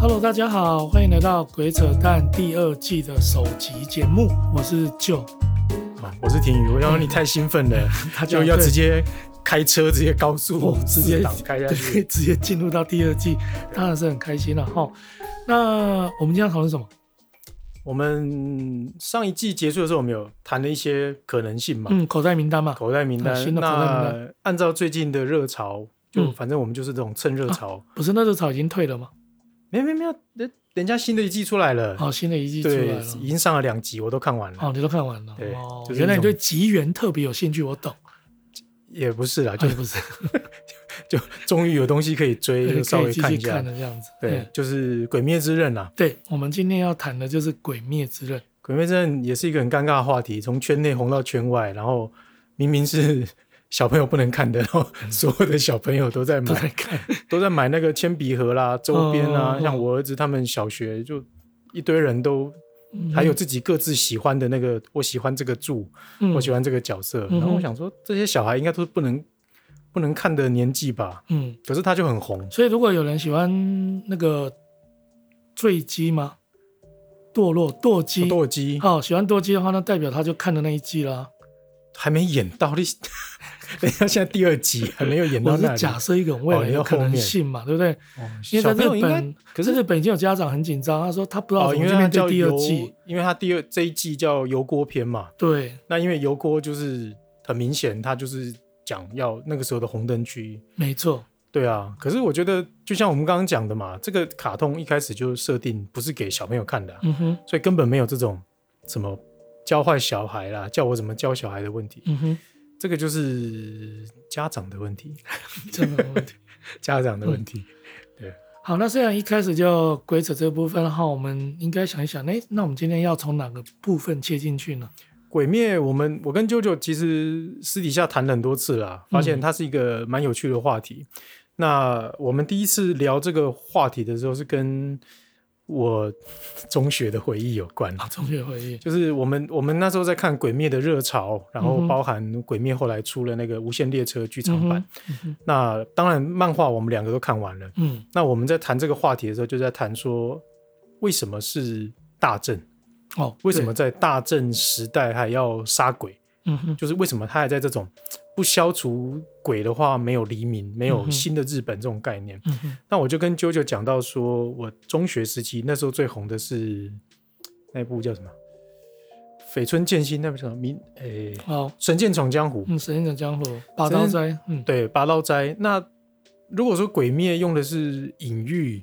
Hello，大家好，欢迎来到《鬼扯淡》第二季的首集节目。我是 Joe，我是廷宇。我想说你太兴奋了，他就要直接开车，直接高速，直接开下去，直接进入到第二季，当然是很开心了哈。那我们今天要讨论什么？我们上一季结束的时候，我们有谈了一些可能性嘛？嗯，口袋名单嘛，口袋名单。新的口袋名单。按照最近的热潮，就反正我们就是这种蹭热潮。啊、不是那热潮已经退了吗？没有没有没有，人人家新的一季出来了。哦，新的一季出来了，已经上了两集，我都看完了。哦，你都看完了。对，哦就是、原来你对吉原特别有兴趣，我懂。也不是啦，就、啊、不是，就终于有东西可以追，就稍微看一下。看的这样子，对，对就是《鬼灭之刃》啦。对，我们今天要谈的就是《鬼灭之刃》。《鬼灭之刃》也是一个很尴尬的话题，从圈内红到圈外，然后明明是。小朋友不能看的，然后所有的小朋友都在买，都在看，都在买那个铅笔盒啦、周边啊。哦、像我儿子他们小学就一堆人都，嗯、还有自己各自喜欢的那个，我喜欢这个柱，嗯、我喜欢这个角色。嗯、然后我想说，这些小孩应该都是不能不能看的年纪吧？嗯，可是他就很红。所以如果有人喜欢那个坠机吗？堕落堕机堕机哦，喜欢堕机的话，那代表他就看的那一季啦。还没演到你，等一下，现在第二集还没有演到那里。我是假设一个未来的可能性嘛，哦、对不对？哦、因为在日本，可是日本已经有家长很紧张，他说他不知道怎么去面对第二季，哦、因为他第二这一季叫油锅篇嘛。对，那因为油锅就是很明显，他就是讲要那个时候的红灯区。没错。对啊，可是我觉得就像我们刚刚讲的嘛，这个卡通一开始就设定不是给小朋友看的、啊，嗯哼，所以根本没有这种什么。教坏小孩啦，叫我怎么教小孩的问题，嗯哼，这个就是家长的问题，家长的问题，家长的问题，嗯、对。好，那虽然一开始就鬼扯这个部分的话，我们应该想一想，哎，那我们今天要从哪个部分切进去呢？鬼灭，我们我跟啾啾其实私底下谈了很多次了，发现它是一个蛮有趣的话题。嗯、那我们第一次聊这个话题的时候，是跟我中学的回忆有关啊，中学回忆就是我们我们那时候在看《鬼灭》的热潮，然后包含《鬼灭》后来出了那个《无限列车》剧场版。嗯嗯、那当然，漫画我们两个都看完了。嗯，那我们在谈这个话题的时候，就在谈说为什么是大正哦？为什么在大正时代还要杀鬼？嗯哼，就是为什么他还在这种。不消除鬼的话，没有黎明，没有新的日本这种概念。嗯、那我就跟啾啾讲到说，我中学时期那时候最红的是那部叫什么《绯村剑心》，那部叫什么名？诶、欸，哦，《神剑闯江湖》。嗯，《神剑闯江湖》。拔刀斋。嗯，对，拔刀斋。那如果说鬼灭用的是隐喻，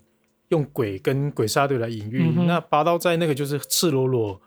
用鬼跟鬼杀队来隐喻，嗯、那拔刀斋那个就是赤裸裸。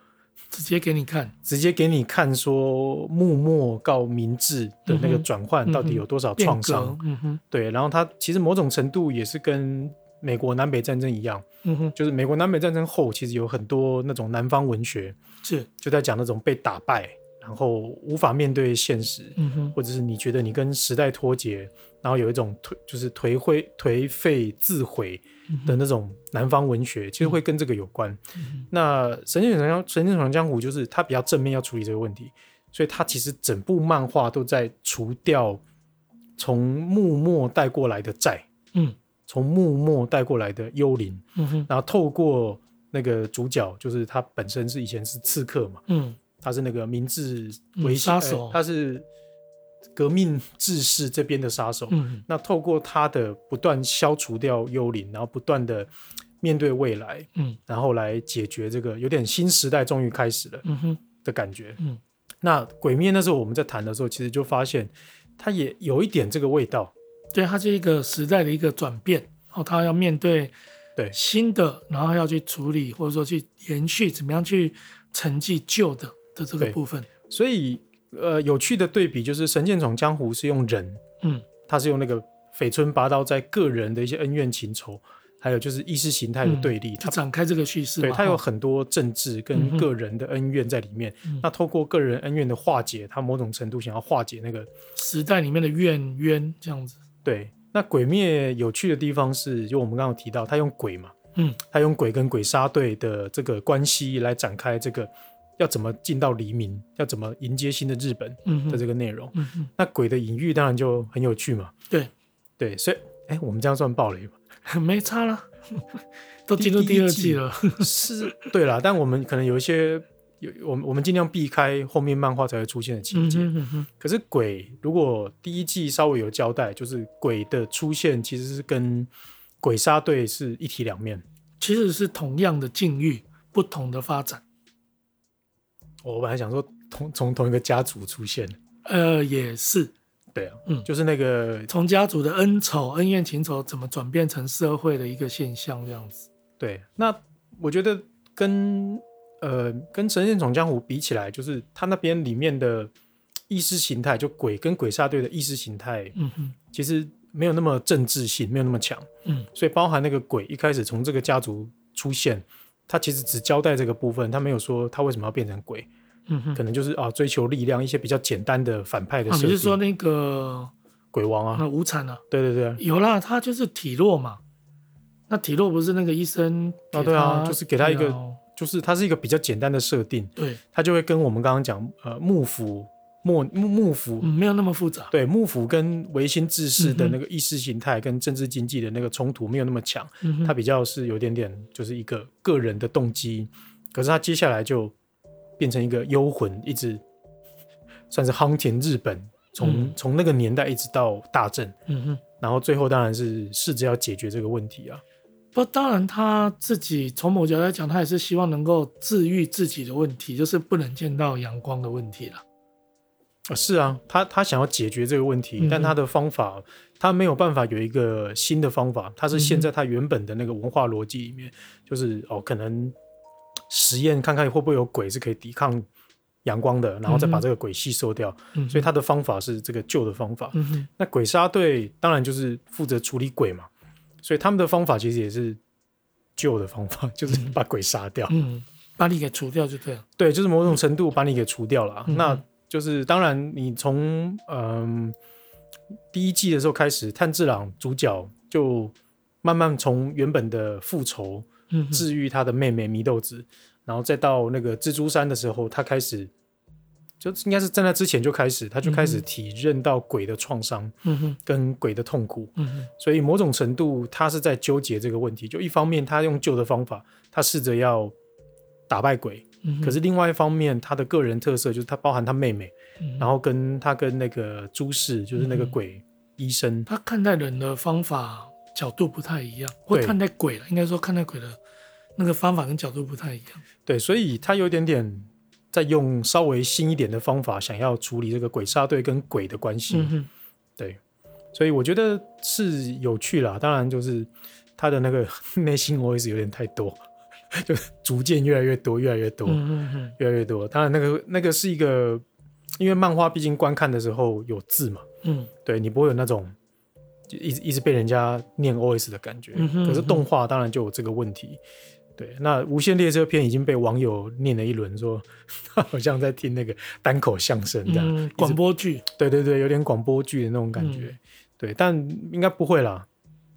直接给你看，直接给你看，说幕末到明治的那个转换到底有多少创伤？嗯嗯嗯、对，然后它其实某种程度也是跟美国南北战争一样，嗯、哼。就是美国南北战争后，其实有很多那种南方文学是。就在讲那种被打败，然后无法面对现实，嗯、哼。或者是你觉得你跟时代脱节，然后有一种颓就是颓废颓废自毁。的那种南方文学，其实会跟这个有关。嗯、那《神剑闯江神剑闯江湖》就是它比较正面要处理这个问题，所以它其实整部漫画都在除掉从幕末带过来的债，嗯，从幕末带过来的幽灵，嗯哼，然后透过那个主角，就是他本身是以前是刺客嘛，嗯，他是那个明治维新、嗯、杀手，他是。革命志士这边的杀手，嗯、那透过他的不断消除掉幽灵，然后不断的面对未来，嗯、然后来解决这个有点新时代终于开始了嗯哼。的感觉。嗯。嗯、那鬼灭那时候我们在谈的时候，其实就发现他也有一点这个味道，对，它是一个时代的一个转变，然后他要面对对。新的，然后要去处理或者说去延续，怎么样去承继旧的的这个部分，所以。呃，有趣的对比就是《神剑闯江湖》是用人，嗯，他是用那个绯村拔刀在个人的一些恩怨情仇，还有就是意识形态的对立，他、嗯、展开这个叙事，对，他有很多政治跟个人的恩怨在里面。嗯、那透过个人恩怨的化解，他某种程度想要化解那个时代里面的怨冤这样子。对，那鬼灭有趣的地方是，就我们刚刚提到，他用鬼嘛，嗯，他用鬼跟鬼杀队的这个关系来展开这个。要怎么进到黎明？要怎么迎接新的日本的这个内容？嗯嗯、那鬼的隐喻当然就很有趣嘛。对对，所以哎，我们这样算爆雷吗？没差了，都进入第二季了，是，对啦，但我们可能有一些有我们我们尽量避开后面漫画才会出现的情节。嗯哼嗯哼，可是鬼如果第一季稍微有交代，就是鬼的出现其实是跟鬼杀队是一体两面，其实是同样的境遇，不同的发展。我本来想说同从同一个家族出现，呃，也是。对啊，嗯，就是那个从家族的恩仇、恩怨情仇，怎么转变成社会的一个现象这样子。对，那我觉得跟呃跟《神剑闯江湖》比起来，就是他那边里面的意识形态，就鬼跟鬼杀队的意识形态，嗯哼，其实没有那么政治性，没有那么强，嗯，所以包含那个鬼一开始从这个家族出现，他其实只交代这个部分，他没有说他为什么要变成鬼。嗯哼，可能就是啊，追求力量一些比较简单的反派的设定。你是说那个鬼王啊？那无惨啊？对对对，有啦，他就是体弱嘛。那体弱不是那个医生啊，对啊，就是给他一个，就是他是一个比较简单的设定。对，他就会跟我们刚刚讲呃幕府幕幕幕府没有那么复杂。对，幕府跟维新志士的那个意识形态跟政治经济的那个冲突没有那么强。嗯，他比较是有点点就是一个个人的动机。可是他接下来就。变成一个幽魂，一直算是夯田日本，从从、嗯、那个年代一直到大正，嗯哼，然后最后当然是试着要解决这个问题啊。不，当然他自己从某角度来讲，他也是希望能够治愈自己的问题，就是不能见到阳光的问题了。啊，是啊，他他想要解决这个问题，嗯、但他的方法他没有办法有一个新的方法，他是现在他原本的那个文化逻辑里面，嗯、就是哦可能。实验看看会不会有鬼是可以抵抗阳光的，然后再把这个鬼吸收掉。嗯、所以他的方法是这个旧的方法。嗯、那鬼杀队当然就是负责处理鬼嘛，所以他们的方法其实也是旧的方法，就是把鬼杀掉，嗯，把你给除掉就对了。对，就是某种程度把你给除掉了。嗯、那就是当然，你从嗯第一季的时候开始，炭治郎主角就慢慢从原本的复仇。治愈他的妹妹祢豆子，然后再到那个蜘蛛山的时候，他开始就应该是在那之前就开始，他就开始体认到鬼的创伤，跟鬼的痛苦，所以某种程度他是在纠结这个问题。就一方面他用旧的方法，他试着要打败鬼，可是另外一方面他的个人特色就是他包含他妹妹，然后跟他跟那个朱氏，就是那个鬼医生，他看待人的方法。角度不太一样，或看待鬼了，应该说看待鬼的那个方法跟角度不太一样。对，所以他有点点在用稍微新一点的方法，想要处理这个鬼杀队跟鬼的关系。嗯、对，所以我觉得是有趣啦。当然，就是他的那个 内心 OS 有点太多，就逐渐越来越多，越来越多，越来越多。当然，那个那个是一个，因为漫画毕竟观看的时候有字嘛，嗯，对你不会有那种。一直一直被人家念 OS 的感觉，嗯哼嗯哼，可是动画当然就有这个问题。对，那《无限列车篇》已经被网友念了一轮，说他 好像在听那个单口相声这样，广、嗯、播剧。对对对，有点广播剧的那种感觉。嗯、对，但应该不会啦。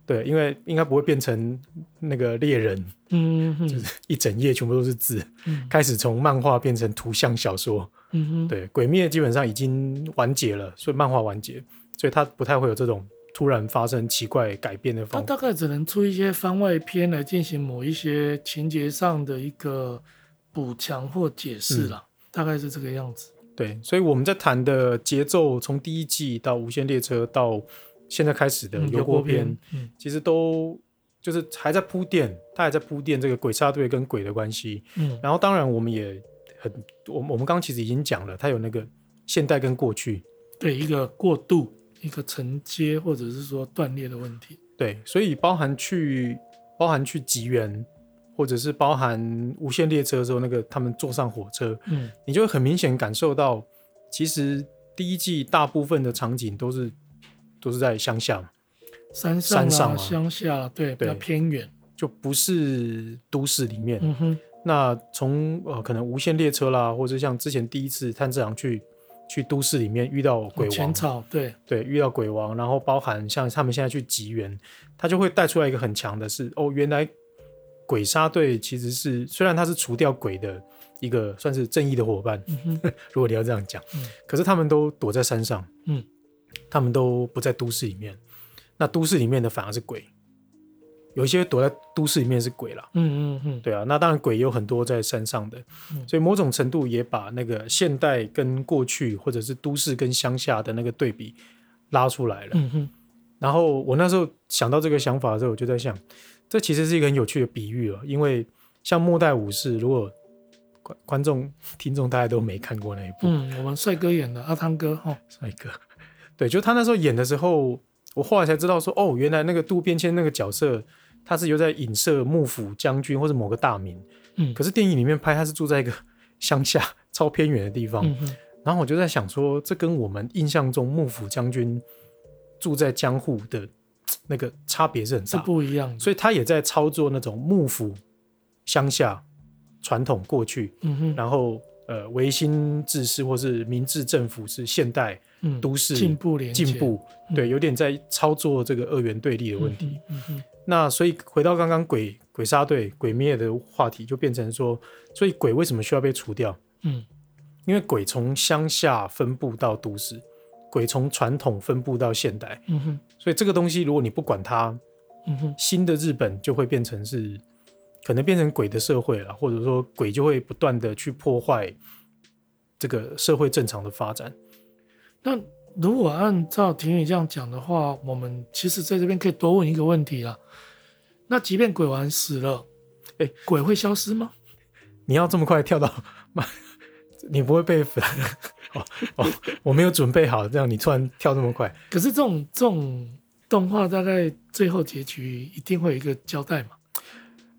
对，因为应该不会变成那个猎人，嗯哼，就是一整页全部都是字，嗯、开始从漫画变成图像小说。嗯哼，对，《鬼灭》基本上已经完结了，所以漫画完结，所以它不太会有这种。突然发生奇怪改变的方法，他大概只能出一些番外篇来进行某一些情节上的一个补强或解释了，嗯、大概是这个样子。对，所以我们在谈的节奏，从第一季到无限列车到现在开始的油锅篇，嗯、其实都就是还在铺垫，他还在铺垫这个鬼杀队跟鬼的关系。嗯，然后当然我们也很，我我们刚刚其实已经讲了，他有那个现代跟过去，对一个过渡。一个承接或者是说断裂的问题，对，所以包含去包含去吉原，或者是包含无限列车的时候，那个他们坐上火车，嗯，你就会很明显感受到，其实第一季大部分的场景都是都是在乡下，山上、啊、山上乡、啊、下，对，比较偏远，就不是都市里面。嗯哼，那从呃可能无线列车啦，或者像之前第一次炭治郎去。去都市里面遇到鬼王，对。对，遇到鬼王，然后包含像他们现在去吉原，他就会带出来一个很强的是哦，原来鬼杀队其实是虽然他是除掉鬼的一个算是正义的伙伴，嗯、如果你要这样讲，嗯、可是他们都躲在山上，嗯，他们都不在都市里面，那都市里面的反而是鬼，有一些躲在都市里面是鬼啦。嗯嗯嗯，对啊，那当然鬼有很多在山上的，嗯、所以某种程度也把那个现代跟过去，或者是都市跟乡下的那个对比拉出来了。嗯哼，然后我那时候想到这个想法的时候，我就在想，这其实是一个很有趣的比喻了，因为像《末代武士》，如果观观众听众大家都没看过那一部，嗯，我们帅哥演的阿汤哥哈，帅哥，对，就他那时候演的时候。我后来才知道说，哦，原来那个渡边谦那个角色，他是有在影射幕府将军或者某个大名。嗯，可是电影里面拍他是住在一个 乡下超偏远的地方。嗯哼。然后我就在想说，这跟我们印象中幕府将军住在江户的那个差别是很大，是不一样的。所以他也在操作那种幕府乡下传统过去。嗯哼。然后呃，维新志士或是明治政府是现代。嗯，都市进步连进步，对，有点在操作这个二元对立的问题。那所以回到刚刚鬼鬼杀队鬼灭的话题，就变成说，所以鬼为什么需要被除掉？嗯，因为鬼从乡下分布到都市，鬼从传统分布到现代。嗯哼，所以这个东西如果你不管它，嗯哼，新的日本就会变成是可能变成鬼的社会了，或者说鬼就会不断的去破坏这个社会正常的发展。那如果按照婷宇这样讲的话，我们其实在这边可以多问一个问题了。那即便鬼王死了，哎、欸，鬼会消失吗？你要这么快跳到，你不会被粉？哦哦，我没有准备好，这样你突然跳这么快。可是这种这种动画大概最后结局一定会有一个交代嘛？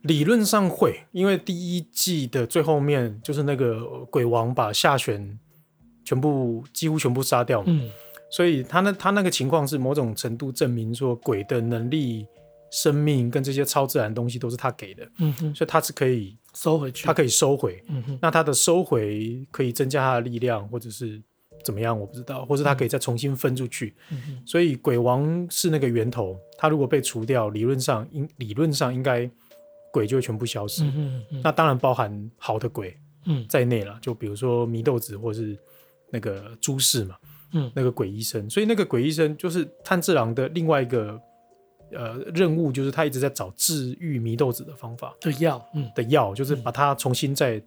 理论上会，因为第一季的最后面就是那个鬼王把下弦。全部几乎全部杀掉嘛，嗯，所以他那他那个情况是某种程度证明说鬼的能力、生命跟这些超自然东西都是他给的，嗯哼，所以他是可以收回去，他可以收回，嗯哼，那他的收回可以增加他的力量，或者是怎么样，我不知道，或者他可以再重新分出去，嗯哼，所以鬼王是那个源头，他如果被除掉，理论上应理论上应该鬼就会全部消失，嗯哼嗯哼，那当然包含好的鬼，嗯，在内了，就比如说祢豆子或是。那个朱氏嘛，嗯，那个鬼医生，所以那个鬼医生就是炭治郎的另外一个呃任务，就是他一直在找治愈祢豆子的方法的药，嗯，的药，就是把它重新再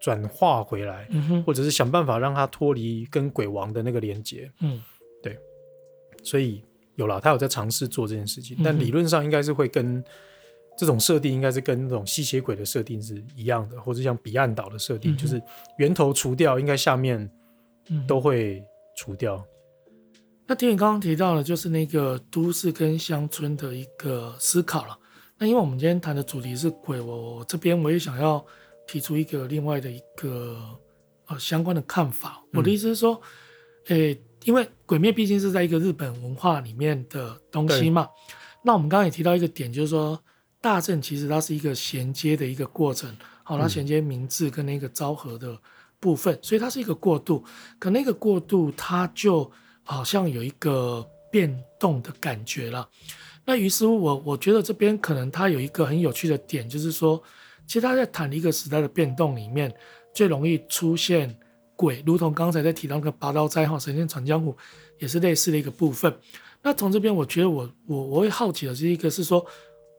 转化回来，嗯哼，或者是想办法让它脱离跟鬼王的那个连接，嗯，对，所以有了，他有在尝试做这件事情，但理论上应该是会跟这种设定应该是跟那种吸血鬼的设定是一样的，或者像彼岸岛的设定，就是源头除掉，应该下面。都会除掉。嗯、那听你刚刚提到的，就是那个都市跟乡村的一个思考了。那因为我们今天谈的主题是鬼，我我这边我也想要提出一个另外的一个呃相关的看法。我的意思是说，诶、嗯欸，因为鬼灭毕竟是在一个日本文化里面的东西嘛。那我们刚刚也提到一个点，就是说大正其实它是一个衔接的一个过程，好，它衔接明治跟那个昭和的。部分，所以它是一个过渡，可那个过渡它就好像有一个变动的感觉了。那于是乎我我觉得这边可能它有一个很有趣的点，就是说，其实他在谈一个时代的变动里面，最容易出现鬼，如同刚才在提到那个拔刀斋哈神剑闯江湖，也是类似的一个部分。那从这边我觉得我我我会好奇的是一个是说，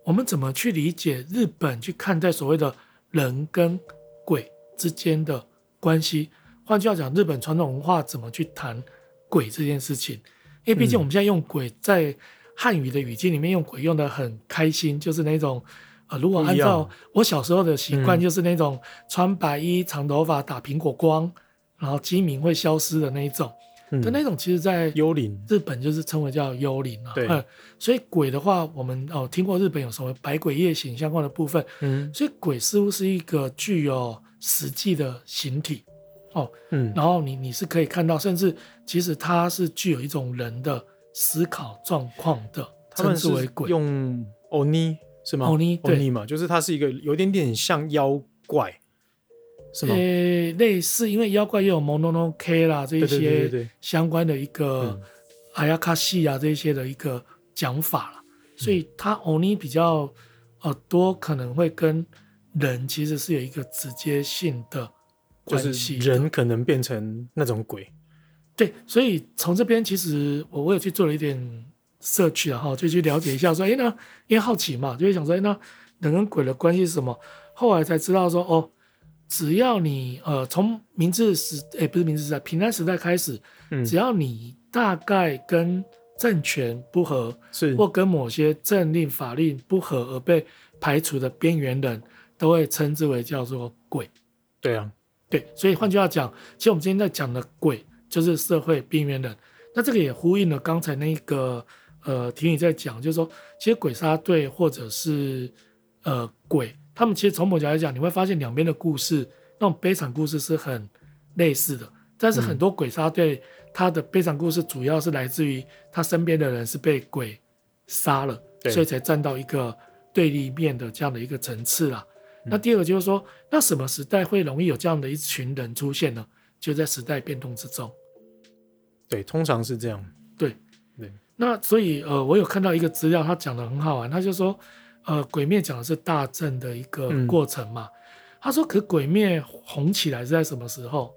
我们怎么去理解日本去看待所谓的人跟鬼之间的关系，换句话讲，日本传统文化怎么去谈鬼这件事情？因为毕竟我们现在用鬼在汉语的语境里面用鬼用的很开心，就是那种呃，如果按照我小时候的习惯，就是那种穿白衣、长头发、打苹果光，然后鸡鸣会消失的那一种。但那种，其实在幽灵日本就是称为叫幽灵啊。对，所以鬼的话，我们哦听过日本有什么百鬼夜行相关的部分。嗯，所以鬼似乎是一个具有。实际的形体，哦，嗯，然后你你是可以看到，甚至其实它是具有一种人的思考状况的，称之为鬼。用欧尼是吗？欧尼欧尼嘛，就是它是一个有点点像妖怪，是吗？呃，类似，因为妖怪也有 Mononoke 啦这一些相关的一个阿亚卡西啊这一些的一个讲法了，所以它欧尼比较呃多可能会跟。人其实是有一个直接性的关系，就是人可能变成那种鬼。对，所以从这边其实我我也去做了一点社区然后就去了解一下说，说哎那因为好奇嘛，就会想说，哎那人跟鬼的关系是什么？后来才知道说，哦，只要你呃从明治时哎不是明治时代，平安时代开始，嗯，只要你大概跟政权不合，是或跟某些政令法令不合而被排除的边缘人，都会称之为叫做鬼。对啊，对，所以换句话讲，其实我们今天在讲的鬼就是社会边缘人。那这个也呼应了刚才那个呃，婷宇在讲，就是说，其实鬼杀队或者是呃鬼，他们其实从某角来讲，你会发现两边的故事，那种悲惨故事是很类似的。但是很多鬼杀队，他的悲惨故事主要是来自于他身边的人是被鬼杀了，所以才站到一个对立面的这样的一个层次啦。那第二个就是说，那什么时代会容易有这样的一群人出现呢？就在时代变动之中。对，通常是这样。对对。那所以呃，我有看到一个资料，他讲的很好玩。他就说，呃，鬼灭讲的是大正的一个过程嘛。嗯、他说，可鬼灭红起来是在什么时候？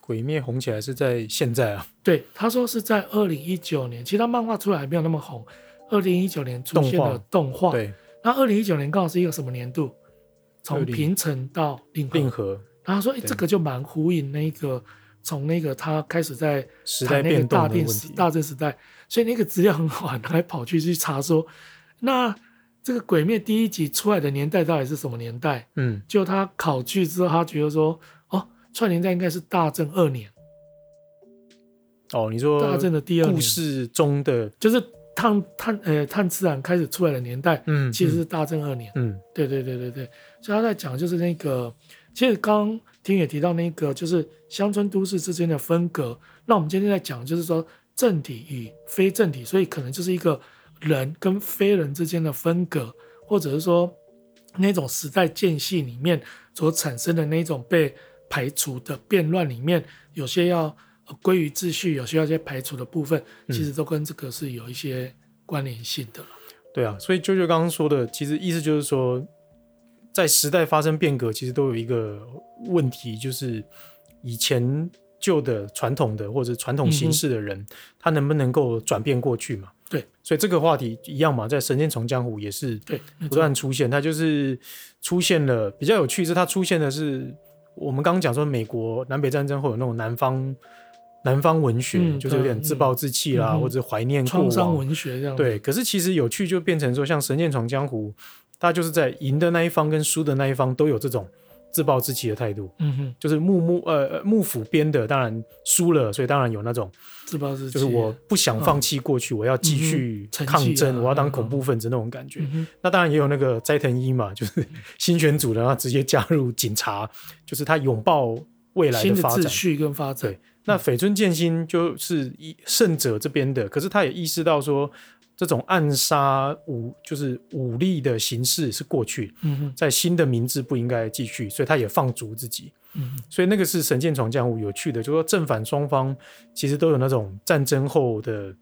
鬼灭红起来是在现在啊？对，他说是在二零一九年。其他漫画出来还没有那么红。二零一九年出现的动画。对。那二零一九年刚好是一个什么年度？从平城到令和。令和。然后说，哎，这个就蛮呼应那个从那个他开始在谈那个大定时大正时代，所以那个资料很好，他还跑去去查说，那这个鬼灭第一集出来的年代到底是什么年代？嗯，就他考据之后，他觉得说，哦，出来年代应该是大正二年。哦，你说大正的第二故事中的就是。炭炭呃炭自然开始出来的年代，嗯，其实是大正二年，嗯，对对对对对，所以他在讲就是那个，其实刚刚听也提到那个就是乡村都市之间的分隔，那我们今天在讲就是说政体与非政体，所以可能就是一个人跟非人之间的分隔，或者是说那种时代间隙里面所产生的那种被排除的变乱里面，有些要。归于秩序，有需要一些排除的部分，其实都跟这个是有一些关联性的了。对啊，所以舅舅刚刚说的，其实意思就是说，在时代发生变革，其实都有一个问题，就是以前旧的传统的或者传统形式的人，嗯、他能不能够转变过去嘛？对，所以这个话题一样嘛，在《神剑闯江湖》也是对不断出现，它就是出现了比较有趣，是它出现的是我们刚刚讲说，美国南北战争会有那种南方。南方文学、嗯、就是有点自暴自弃啦，嗯、或者怀念过往。创伤文学这样。对，可是其实有趣就变成说，像《神剑闯江湖》，大家就是在赢的那一方跟输的那一方都有这种自暴自弃的态度。嗯哼，就是幕幕呃幕府编的当然输了，所以当然有那种自暴自弃，就是我不想放弃过去，啊、我要继续抗争，嗯、我要当恐怖分子那种感觉。嗯、那当然也有那个斋藤一嘛，就是 新选组的，然后直接加入警察，就是他拥抱未来的发展、秩序跟发展。对。那绯村剑心就是一圣者这边的，可是他也意识到说，这种暗杀武就是武力的形式是过去，嗯，在新的明治不应该继续，所以他也放逐自己，嗯，所以那个是神剑闯江湖有趣的，就是说正反双方其实都有那种战争后的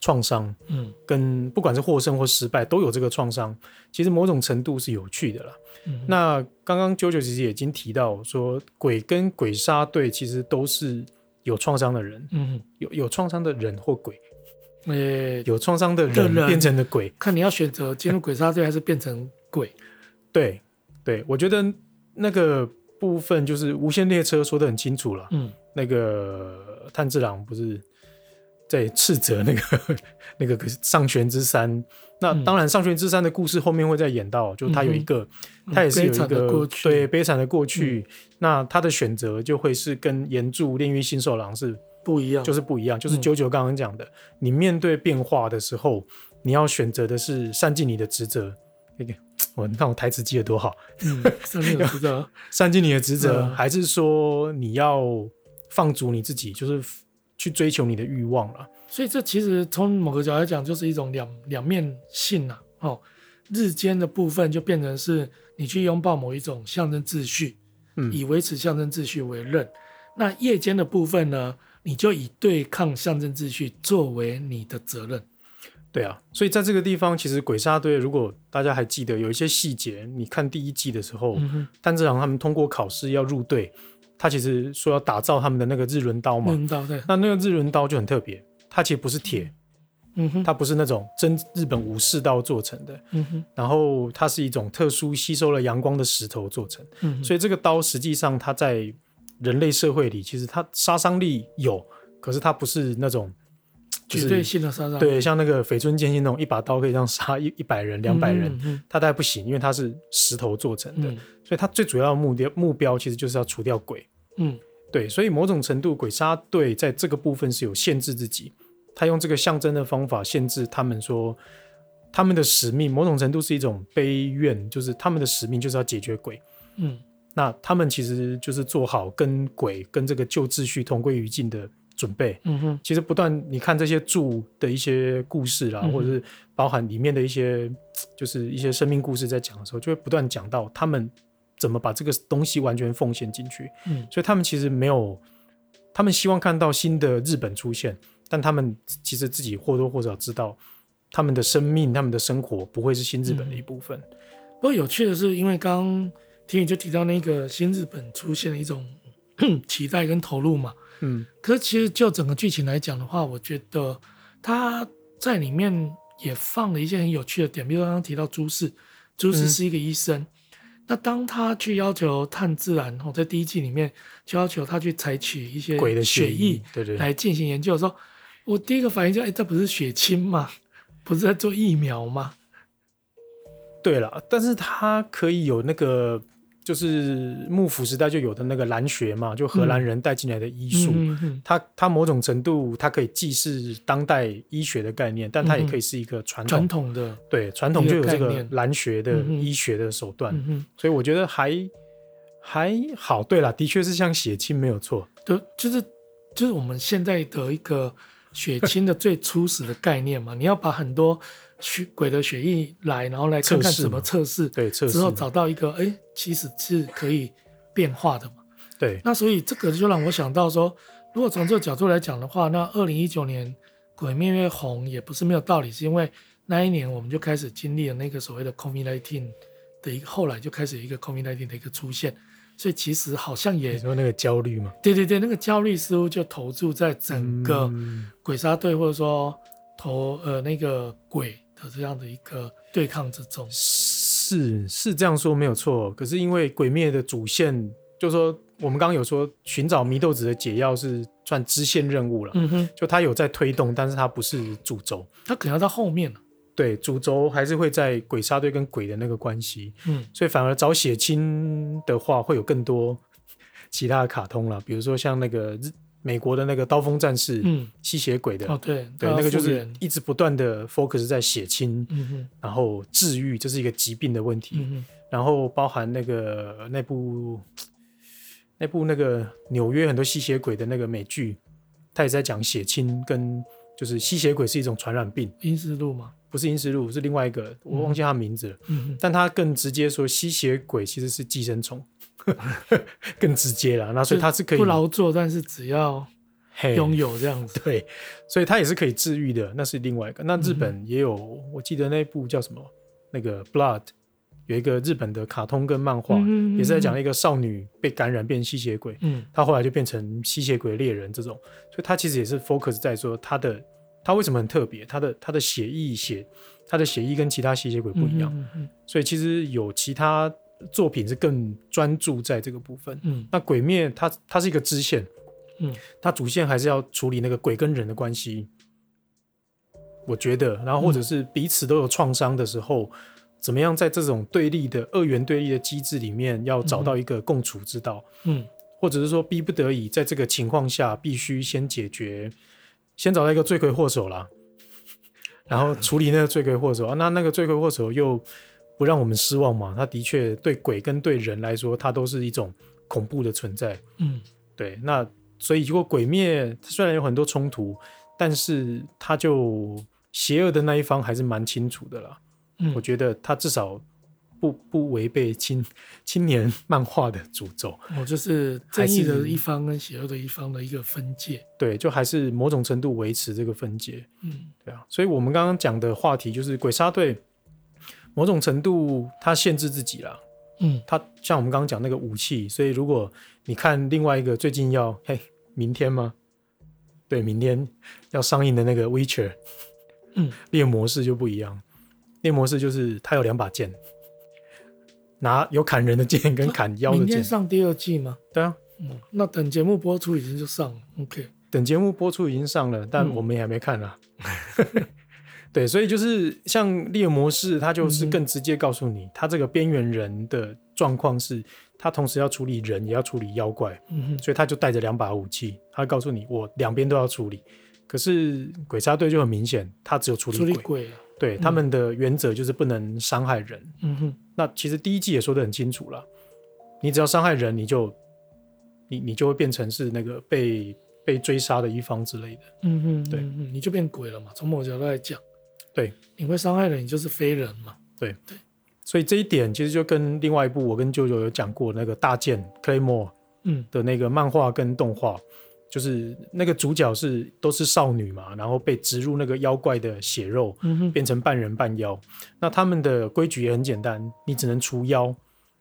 创伤，嗯，跟不管是获胜或失败都有这个创伤，其实某种程度是有趣的啦。嗯、那刚刚九九其实也已经提到说，鬼跟鬼杀队其实都是有创伤的人，嗯，有有创伤的人或鬼，诶、欸，有创伤的人变成了鬼，看你要选择进入鬼杀队还是变成鬼。对，对，我觉得那个部分就是无限列车说的很清楚了，嗯，那个炭治郎不是。在斥责那个 那个上弦之山，那当然上弦之山的故事后面会再演到，嗯、就他有一个，嗯、他也是有一个对悲惨的过去，嗯、那他的选择就会是跟炎柱炼狱新手郎是不一样，就是不一样，就是九九刚刚讲的，嗯、你面对变化的时候，你要选择的是善尽你的职责。那个我你看我台词记得多好，嗯，善尽你的职责，善尽你的职责，嗯、还是说你要放逐你自己，就是。去追求你的欲望了，所以这其实从某个角度来讲，就是一种两两面性呐。哦，日间的部分就变成是你去拥抱某一种象征秩序，嗯，以维持象征秩序为任。那夜间的部分呢，你就以对抗象征秩序作为你的责任。对啊，所以在这个地方，其实鬼杀队如果大家还记得有一些细节，你看第一季的时候，炭治郎他们通过考试要入队。他其实说要打造他们的那个日轮刀嘛，刀对，那那个日轮刀就很特别，它其实不是铁，嗯哼，它不是那种真日本武士刀做成的，嗯哼，然后它是一种特殊吸收了阳光的石头做成，嗯，所以这个刀实际上它在人类社会里，其实它杀伤力有，可是它不是那种。绝对性的杀伤，对，像那个绯村剑心那种一把刀可以这样杀一一百人、两百人，嗯嗯、他大概不行，因为他是石头做成的，嗯、所以他最主要的目标目标其实就是要除掉鬼。嗯，对，所以某种程度鬼杀队在这个部分是有限制自己，他用这个象征的方法限制他们说他们的使命，某种程度是一种悲怨，就是他们的使命就是要解决鬼。嗯，那他们其实就是做好跟鬼跟这个旧秩序同归于尽的。准备，嗯哼，其实不断你看这些柱的一些故事啦，嗯、或者是包含里面的一些，就是一些生命故事，在讲的时候，就会不断讲到他们怎么把这个东西完全奉献进去。嗯，所以他们其实没有，他们希望看到新的日本出现，但他们其实自己或多或少知道，他们的生命、他们的生活不会是新日本的一部分。嗯、不过有趣的是，因为刚刚听你就提到那个新日本出现的一种 期待跟投入嘛。嗯，可是其实就整个剧情来讲的话，我觉得他在里面也放了一些很有趣的点，比如刚刚提到朱氏，朱氏是一个医生，嗯、那当他去要求炭治郎，哦，在第一季里面就要求他去采取一些鬼的血液，对对，来进行研究的时候，我第一个反应就，哎，这不是血清吗？不是在做疫苗吗？对了，但是他可以有那个。就是幕府时代就有的那个兰学嘛，就荷兰人带进来的医术，嗯嗯、它它某种程度它可以既是当代医学的概念，但它也可以是一个传统。传统的，对，传统就有这个兰学的医学的手段，所以我觉得还还好。对了，的确是像血清没有错，就就是就是我们现在的一个血清的最初始的概念嘛，你要把很多。血鬼的血液来，然后来看看怎么测试，对，测试之后找到一个，哎，其实是可以变化的嘛。对，那所以这个就让我想到说，如果从这个角度来讲的话，那二零一九年鬼灭越红也不是没有道理，是因为那一年我们就开始经历了那个所谓的 COVID-19 的一个，后来就开始一个 COVID-19 的一个出现，所以其实好像也你说那个焦虑嘛，对对对，那个焦虑似乎就投注在整个鬼杀队或者说投呃那个鬼。这样的一个对抗之中，是是这样说没有错。可是因为鬼灭的主线，就是说我们刚刚有说寻找祢豆子的解药是算支线任务了，嗯哼，就它有在推动，但是它不是主轴，它可能要到后面了。对，主轴还是会在鬼杀队跟鬼的那个关系，嗯，所以反而找血清的话，会有更多其他的卡通了，比如说像那个日。美国的那个刀锋战士，嗯，吸血鬼的，哦对，对，那个就是一直不断的 focus 在血清，然后治愈，这是一个疾病的问题，然后包含那个那部那部那个纽约很多吸血鬼的那个美剧，他也在讲血清跟就是吸血鬼是一种传染病，阴尸路吗？不是阴尸路，是另外一个，我忘记他名字了，嗯哼，但他更直接说吸血鬼其实是寄生虫。更直接了，那所以它是可以不劳作，但是只要拥有这样子，对，所以它也是可以治愈的，那是另外一个。那日本也有，嗯、我记得那部叫什么？那个 Blood，有一个日本的卡通跟漫画，也是在讲一个少女被感染变吸血鬼，嗯，她后来就变成吸血鬼猎人这种，所以它其实也是 focus 在说她的，她为什么很特别？她的她的血液血，她的血液跟其他吸血鬼不一样，嗯、哼所以其实有其他。作品是更专注在这个部分，嗯，那鬼灭它它是一个支线，嗯，它主线还是要处理那个鬼跟人的关系，我觉得，然后或者是彼此都有创伤的时候，嗯、怎么样在这种对立的二元对立的机制里面，要找到一个共处之道，嗯，或者是说逼不得已在这个情况下必须先解决，先找到一个罪魁祸首啦，然后处理那个罪魁祸首啊，那那个罪魁祸首又。不让我们失望嘛？它的确对鬼跟对人来说，它都是一种恐怖的存在。嗯，对。那所以如果鬼灭虽然有很多冲突，但是他就邪恶的那一方还是蛮清楚的啦。嗯，我觉得他至少不不违背青 青年漫画的诅咒。哦，就是正义的一方跟邪恶的一方的一个分界。对，就还是某种程度维持这个分界。嗯，对啊。所以我们刚刚讲的话题就是鬼杀队。某种程度，它限制自己了。嗯，它像我们刚刚讲那个武器，所以如果你看另外一个最近要 嘿，明天吗？对，明天要上映的那个《Witcher》，嗯，猎模式就不一样，猎模式就是它有两把剑，拿有砍人的剑跟砍妖的剑。明天上第二季吗？对啊，嗯，那等节目播出已经就上了，OK。等节目播出已经上了，但我们也还没看呢。嗯 对，所以就是像猎魔士，他就是更直接告诉你，他这个边缘人的状况是，他同时要处理人，也要处理妖怪，嗯哼，所以他就带着两把武器，他告诉你，我两边都要处理。可是鬼杀队就很明显，他只有处理鬼，处理鬼对，嗯、他们的原则就是不能伤害人，嗯哼。那其实第一季也说的很清楚了，你只要伤害人，你就你你就会变成是那个被被追杀的一方之类的，嗯哼，对，你就变鬼了嘛。从某角度来讲。对，你会伤害人，你就是非人嘛。对对，所以这一点其实就跟另外一部我跟舅舅有讲过那个大剑 Claymore，嗯的那个漫画跟动画，嗯、就是那个主角是都是少女嘛，然后被植入那个妖怪的血肉，变成半人半妖。那他们的规矩也很简单，你只能除妖，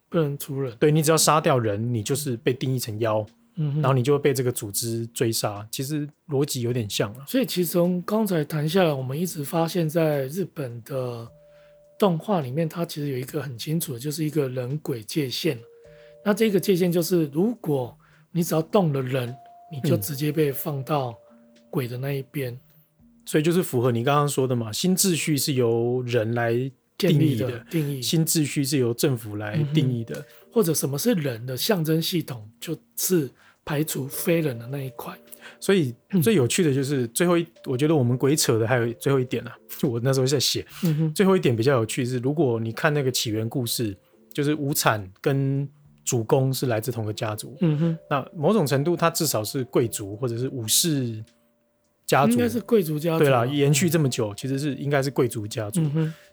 不能除人。对，你只要杀掉人，你就是被定义成妖。嗯，然后你就会被这个组织追杀，其实逻辑有点像了。所以其实从刚才谈下来，我们一直发现，在日本的动画里面，它其实有一个很清楚的，就是一个人鬼界限。那这个界限就是，如果你只要动了人，你就直接被放到鬼的那一边。嗯，所以就是符合你刚刚说的嘛，新秩序是由人来定义的，的定义新秩序是由政府来定义的，嗯，或者什么是人的象征系统，就是。排除非人的那一块，所以最有趣的就是最后一，我觉得我们鬼扯的还有最后一点呢、啊。就 我那时候在写，最后一点比较有趣是，如果你看那个起源故事，就是无产跟主公是来自同个家族，嗯哼，那某种程度他至少是贵族或者是武士家族，应该是贵族家族，对啦，延续这么久，其实是应该是贵族家族，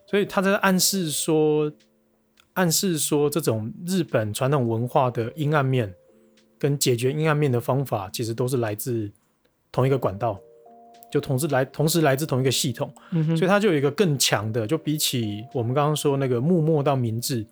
所以他在暗示说，暗示说这种日本传统文化的阴暗面。跟解决阴暗面的方法，其实都是来自同一个管道，就同时来同时来自同一个系统，嗯、所以它就有一个更强的，就比起我们刚刚说那个幕末到明治，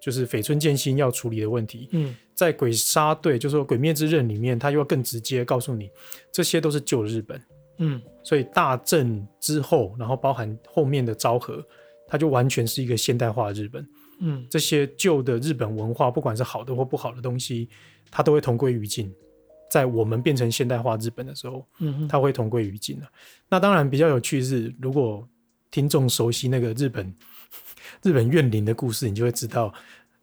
就是绯村剑心要处理的问题，嗯、在鬼杀队，就是说鬼灭之刃里面，它又要更直接告诉你，这些都是旧日本，嗯，所以大正之后，然后包含后面的昭和，它就完全是一个现代化的日本，嗯，这些旧的日本文化，不管是好的或不好的东西。它都会同归于尽，在我们变成现代化日本的时候，嗯哼，它会同归于尽的。那当然比较有趣的是，如果听众熟悉那个日本 日本怨灵的故事，你就会知道，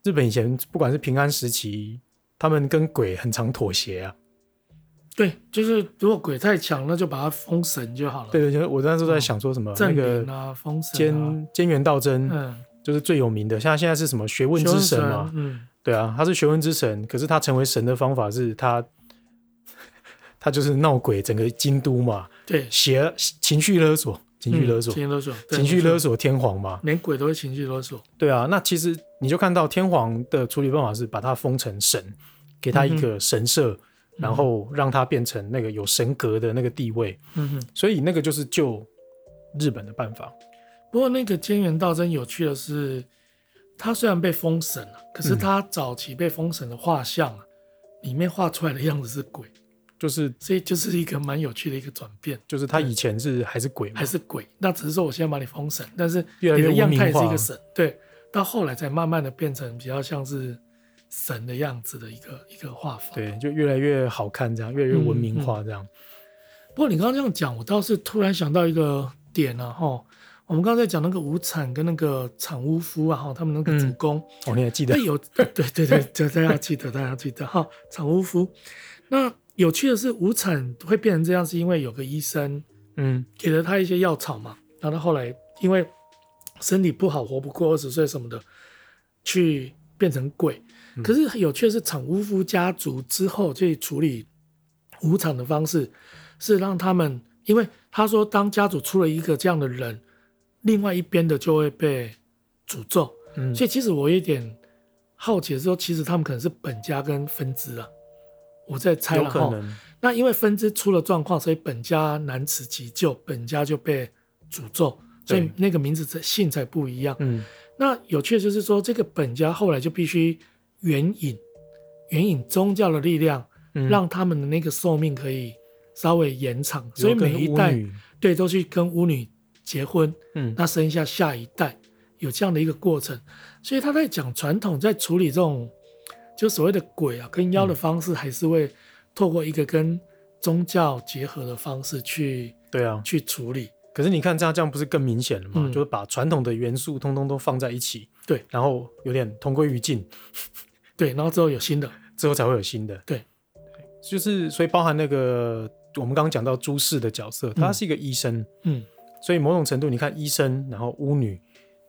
日本以前不管是平安时期，他们跟鬼很常妥协啊。对，就是如果鬼太强，那就把它封神就好了。对对，就我当时都在想说什么，那个封神，兼兼元道真，嗯，就是最有名的。像现在是什么学问之神嘛，嗯。对啊，他是学问之神，可是他成为神的方法是他，他就是闹鬼整个京都嘛，对，邪情绪勒索，情绪勒索，情绪勒索，情绪勒索天皇嘛，连鬼都会情绪勒索。对啊，那其实你就看到天皇的处理办法是把他封成神，给他一个神社，嗯、然后让他变成那个有神格的那个地位。嗯哼，所以那个就是救日本的办法。不过那个菅原道真有趣的是。他虽然被封神了，可是他早期被封神的画像啊，嗯、里面画出来的样子是鬼，就是所以就是一个蛮有趣的一个转变。就是他以前是还是鬼，还是鬼，那只是说我现在把你封神，但是你的样态是一个神，对，到后来才慢慢的变成比较像是神的样子的一个一个画法，对，就越来越好看，这样越来越文明化这样。嗯嗯、不过你刚刚这样讲，我倒是突然想到一个点啊，哈。我们刚才讲那个无产跟那个产屋夫啊，哈，他们那个主公，嗯、哦，你还记得？有，对对对，大家要记得，大家要记得哈，产屋夫。那有趣的是，无产会变成这样，是因为有个医生，嗯，给了他一些药草嘛，然后他后来因为身体不好，活不过二十岁什么的，去变成鬼。嗯、可是有趣的是，产屋夫家族之后去处理无产的方式，是让他们，因为他说，当家族出了一个这样的人。另外一边的就会被诅咒，嗯，所以其实我有点好奇的时候，其实他们可能是本家跟分支啊，我在猜了哈。那因为分支出了状况，所以本家难辞其咎，本家就被诅咒，所以那个名字的姓才不一样。嗯，那有趣的就是说，这个本家后来就必须援引援引宗教的力量，嗯，让他们的那个寿命可以稍微延长，所以每一代对都去跟巫女。结婚，嗯，那生下下一代，有这样的一个过程。所以他在讲传统在处理这种就所谓的鬼啊跟妖的方式，还是会透过一个跟宗教结合的方式去对啊。去处理。可是你看这样这样不是更明显了吗？嗯、就是把传统的元素通通都放在一起，对，然后有点同归于尽，对，然后之后有新的，之后才会有新的，对，就是所以包含那个我们刚刚讲到朱氏的角色，他是一个医生，嗯，所以某种程度你看医生，然后巫女，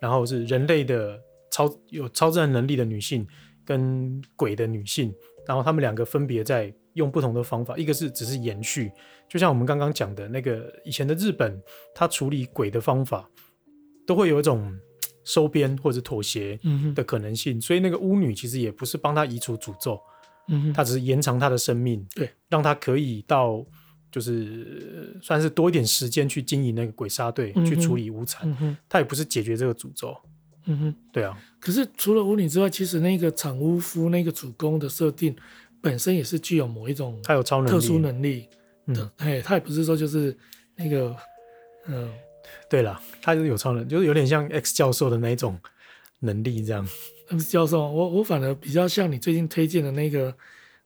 然后是人类的超有超自然能力的女性跟鬼的女性，然后他们两个分别在用不同的方法，一个是只是延续。就像我们刚刚讲的那个以前的日本，他处理鬼的方法都会有一种收编或者妥协的可能性，所以那个巫女其实也不是帮他移除诅咒，嗯，他只是延长他的生命，对，让他可以到就是算是多一点时间去经营那个鬼杀队，去处理无惨，他也不是解决这个诅咒，嗯哼，对啊。可是除了巫女之外，其实那个产巫夫那个主攻的设定本身也是具有某一种他有超能力，特殊能力。嗯，哎，他也不是说就是那个，嗯，对了，他就是有超能，就是有点像 X 教授的那一种能力这样。X 教授，我我反而比较像你最近推荐的那个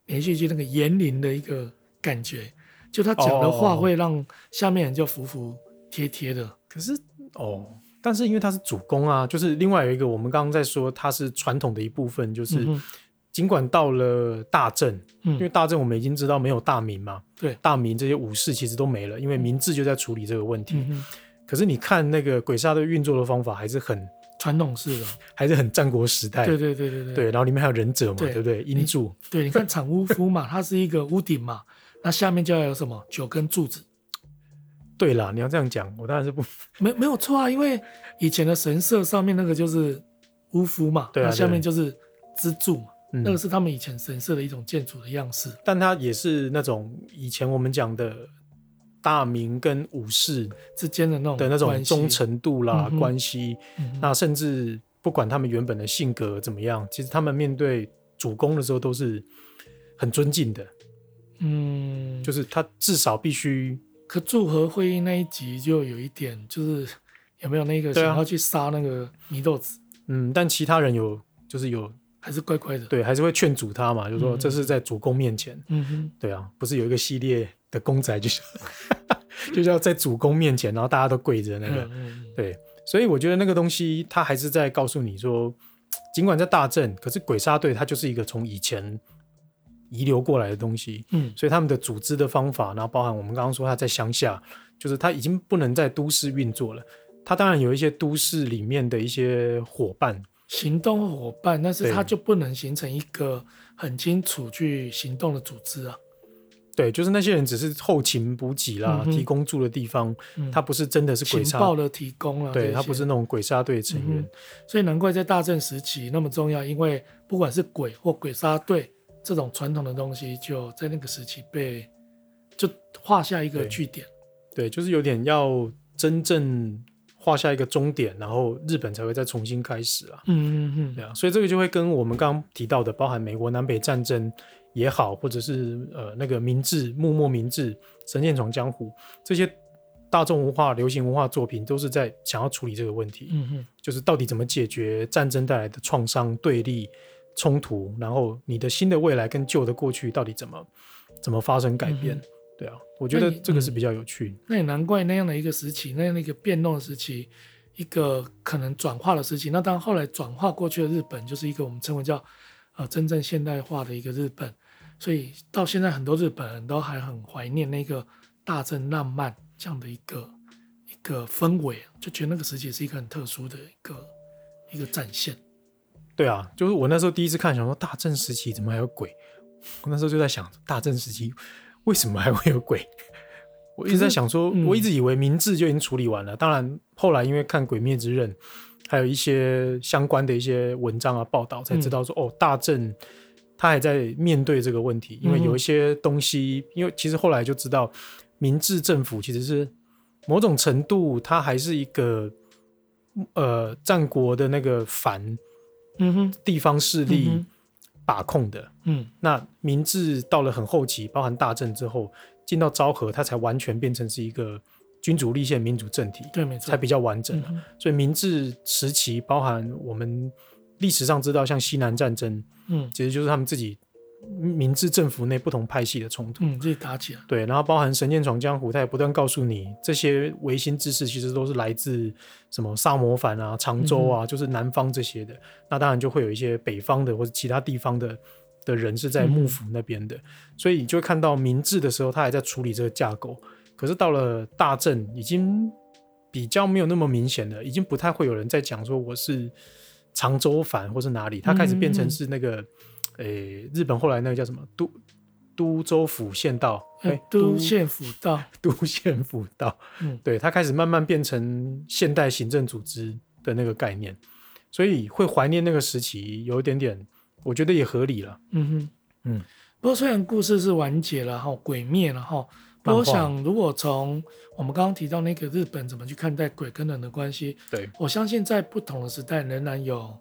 连续剧那个言灵的一个感觉，就他讲的话会让下面人就服服帖帖的。可是哦，但是因为他是主攻啊，就是另外有一个我们刚刚在说他是传统的一部分，就是。嗯尽管到了大正，嗯，因为大正我们已经知道没有大明嘛，对，大明这些武士其实都没了，因为明治就在处理这个问题。嗯、可是你看那个鬼杀队运作的方法还是很传统式的，还是很战国时代。对对对对对，对，然后里面还有忍者嘛，对，对不对？阴柱。对，你看产屋夫嘛，它是一个屋顶嘛，那下面就要有什么九根柱子。对啦，你要这样讲，我当然是不 没没有错啊，因为以前的神社上面那个就是巫夫嘛，对啊，下面就是支柱嘛。那个是他们以前神社的一种建筑的样式，嗯，但它也是那种以前我们讲的大明跟武士之间的那种的那种忠诚度啦关系，嗯。那甚至不管他们原本的性格怎么样，其实他们面对主公的时候都是很尊敬的。嗯，就是他至少必须。可祝和会议那一集就有一点，就是有没有那个想要去杀那个祢豆子？嗯，但其他人有，就是有。还是乖乖的，对，还是会劝阻他嘛，就是说这是在主公面前，嗯哼，对啊，不是有一个系列的公仔，就是就是要在主公面前，然后大家都跪着那个，嗯嗯对，所以我觉得那个东西，他还是在告诉你说，尽管在大正，可是鬼杀队他就是一个从以前遗留过来的东西，嗯，所以他们的组织的方法，然后包含我们刚刚说他在乡下，就是他已经不能在都市运作了，他当然有一些都市里面的一些伙伴。行动伙伴，但是他就不能形成一个很清楚去行动的组织啊。对，就是那些人只是后勤补给啦、嗯，提供住的地方，嗯、他不是真的是鬼杀情报的提供了。对，他不是那种鬼杀队成员、嗯，所以难怪在大正时期那么重要，因为不管是鬼或鬼杀队这种传统的东西，就在那个时期被就画下一个句点。对，对，就是有点要真正。画下一个终点，然后日本才会再重新开始啊。嗯嗯嗯，对啊，所以这个就会跟我们刚刚提到的，包含美国南北战争也好，或者是呃那个明治幕末明治神剑闯江湖这些大众文化、流行文化作品，都是在想要处理这个问题。嗯嗯，就是到底怎么解决战争带来的创伤、对立、冲突，然后你的新的未来跟旧的过去到底怎么怎么发生改变？嗯对啊，我觉得这个是比较有趣。那也难怪那样的一个时期，那样的一个变动的时期，一个可能转化的时期。那当然后来转化过去的日本，就是一个我们称为叫呃真正现代化的一个日本。所以到现在，很多日本人都还很怀念那个大正浪漫这样的一个一个氛围，就觉得那个时期是一个很特殊的一个一个展现。对啊，就是我那时候第一次看，想说大正时期怎么还有鬼？我那时候就在想，大正时期。为什么还会有鬼？我一直在想说，嗯、我一直以为明治就已经处理完了。当然，后来因为看《鬼灭之刃》，还有一些相关的一些文章啊报道，才知道说，嗯、哦，大正他还在面对这个问题。因为有一些东西，嗯、因为其实后来就知道，明治政府其实是某种程度，它还是一个呃战国的那个藩，嗯哼，地方势力。嗯把控的，嗯，那明治到了很后期，包含大政之后，进到昭和，它才完全变成是一个君主立宪民主政体，对，没错，才比较完整。嗯、所以明治时期包含我们历史上知道，像西南战争，嗯，其实就是他们自己明治政府内不同派系的冲突，嗯，自己打起来。对，然后包含神剑闯江湖，他也不断告诉你，这些维新志士其实都是来自什么萨摩藩啊、常州啊，嗯、就是南方这些的。那当然就会有一些北方的或者其他地方的的人是在幕府那边的，嗯、所以你就会看到明治的时候，他还在处理这个架构。可是到了大正，已经比较没有那么明显了，已经不太会有人在讲说我是常州藩或是哪里，他开始变成是那个，欸，日本后来那个叫什么都都州府县道，哎、欸，都县府道，都县府道，嗯，对，它开始慢慢变成现代行政组织的那个概念，所以会怀念那个时期，有一点点，我觉得也合理了，嗯哼，嗯，不过虽然故事是完结了哈，鬼灭了哈。不过我想，如果从我们刚刚提到那个日本怎么去看待鬼跟人的关系，对，我相信在不同的时代仍然有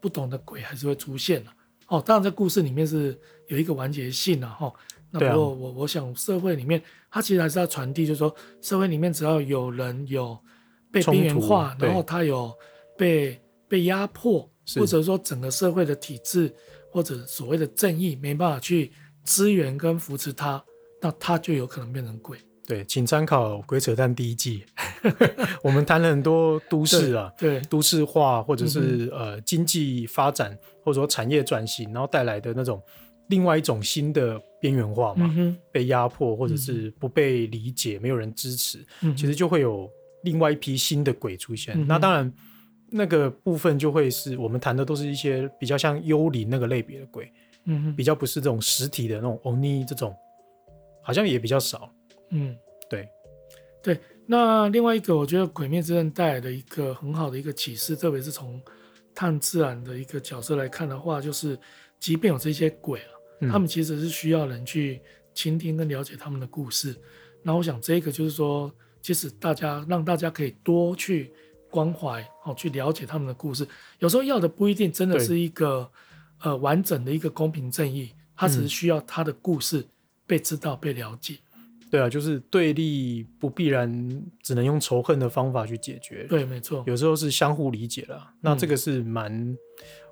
不同的鬼还是会出现的。哦，当然在故事里面是有一个完结性的哈。那不过我我想社会里面，它其实还是要传递，就是说社会里面只要有人有被边缘化，然后他有被被压迫，或者说整个社会的体制或者所谓的正义没办法去支援跟扶持他。那他就有可能变成鬼。对，请参考《鬼扯淡》第一季，我们谈了很多都市啊，对，对都市化或者是、嗯、呃经济发展或者说产业转型，然后带来的那种另外一种新的边缘化嘛，嗯、被压迫或者是不被理解，嗯、没有人支持，嗯、其实就会有另外一批新的鬼出现。嗯、那当然，那个部分就会是我们谈的都是一些比较像幽灵那个类别的鬼，嗯，比较不是这种实体的那种 oni 这种。好像也比较少，嗯，对，对。那另外一个，我觉得《鬼灭之刃》带来的一个很好的一个启示，特别是从炭治郎的一个角色来看的话，就是即便有这些鬼啊，嗯、他们其实是需要人去倾听跟了解他们的故事。那我想，这个就是说，其实大家让大家可以多去关怀，哦，去了解他们的故事。有时候要的不一定真的是一个呃完整的一个公平正义，他只是需要他的故事。嗯被知道、被了解，对啊，就是对立不必然只能用仇恨的方法去解决。对，没错，有时候是相互理解了。那这个是蛮，嗯、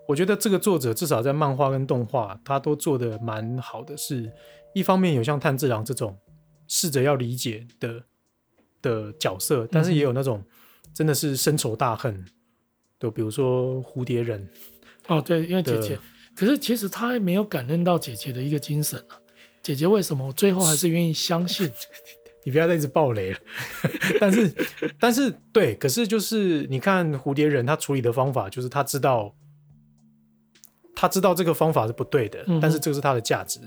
我觉得这个作者至少在漫画跟动画，他都做的蛮好的是。是一方面有像炭治郎这种试着要理解的的角色，但是也有那种真的是深仇大恨，就比如说蝴蝶人。哦，对，因为姐姐，可是其实他还没有感恩到姐姐的一个精神啊。姐姐为什么我最后还是愿意相信？你不要再一直爆雷了。但是，但是对，可是就是你看蝴蝶人他处理的方法，就是他知道，他知道这个方法是不对的，嗯、但是这个是他的价值。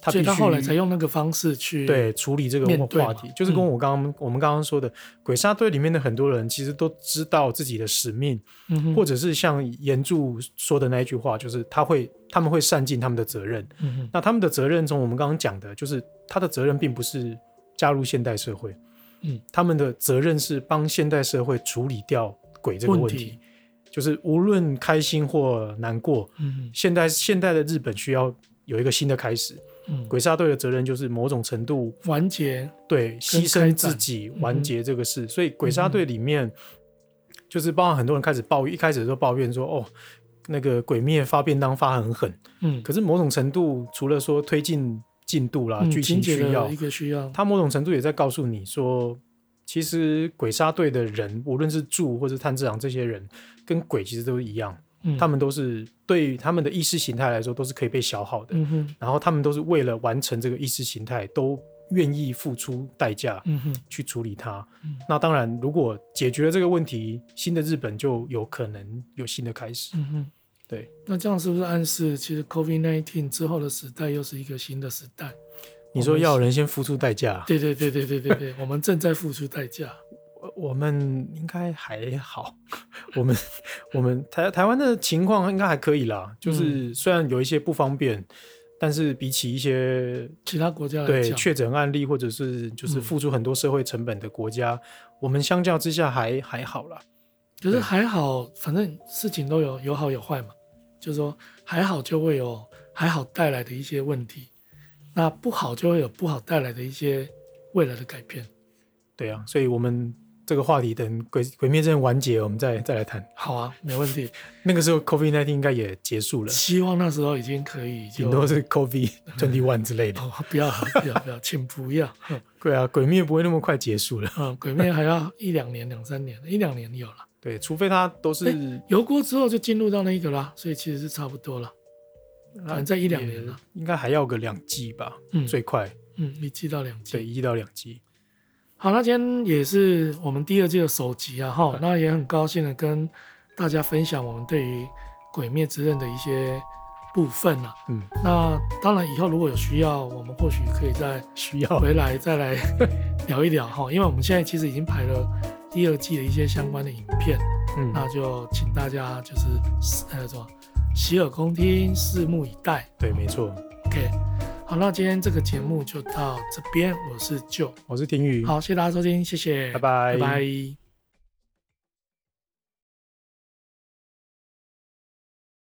他所以他后来才用那个方式去对处理这个话题，就是跟我刚刚、嗯、我们刚刚说的鬼杀队里面的很多人，其实都知道自己的使命，嗯、或者是像岩柱说的那一句话，就是他会他们会善尽他们的责任。嗯、那他们的责任，从我们刚刚讲的，就是他的责任并不是加入现代社会，嗯，他们的责任是帮现代社会处理掉鬼这个问题，问题就是无论开心或难过，嗯，现代现代的日本需要有一个新的开始。嗯，鬼杀队的责任就是某种程度完结，对，牺牲自己完结这个事。嗯、所以鬼杀队里面，就是包含很多人开始抱怨，一开始都抱怨说，哦，那个鬼灭发便当发很狠。嗯，可是某种程度，除了说推进进度啦，剧、嗯、情需要，一个需要，他某种程度也在告诉你说，其实鬼杀队的人，无论是柱或是炭治郎这些人，跟鬼其实都一样。他们都是对于他们的意识形态来说都是可以被消耗的，嗯、哼然后他们都是为了完成这个意识形态，都愿意付出代价去处理它。嗯、那当然，如果解决了这个问题，新的日本就有可能有新的开始。嗯、哼对。那这样是不是暗示，其实 COVID-19 之后的时代又是一个新的时代？你说要人先付出代价？对对对对对对对，我们正在付出代价。我们应该还好，我们我们台台湾的情况应该还可以啦。就是虽然有一些不方便，嗯、但是比起一些其他国家对确诊案例或者是就是付出很多社会成本的国家，嗯、我们相较之下还还好啦。可是还好，反正事情都有有好有坏嘛。就是说还好就会有还好带来的一些问题，那不好就会有不好带来的一些未来的改变。对啊，所以我们这个话题等鬼鬼灭之刃完结，我们再再来谈。好啊，没问题。那个时候 COVID nineteen 应该也结束了，希望那时候已经可以，顶多是 COVID twenty one 之类的。哦，不要不要不要，请不要。对啊，鬼灭不会那么快结束了。嗯，鬼灭还要一两年、两三年，一两年有了。对，除非它都是油锅之后就进入到那个啦，所以其实是差不多了。反正在一两年了，应该还要个两季吧，嗯，最快，嗯，一季到两季，对，一季到两季。好，那今天也是我们第二季的首集啊，哈，那也很高兴的跟大家分享我们对于《鬼灭之刃》的一些部分啊，嗯，那当然以后如果有需要，我们或许可以再需要回来再来 聊一聊哈，因为我们现在其实已经排了第二季的一些相关的影片，嗯，那就请大家就是呃什么。洗耳恭听，拭目以待。对，没错。OK，好，那今天这个节目就到这边。我是 Joe，我是丁宇。好，谢谢大家收听，谢谢，拜拜，拜拜。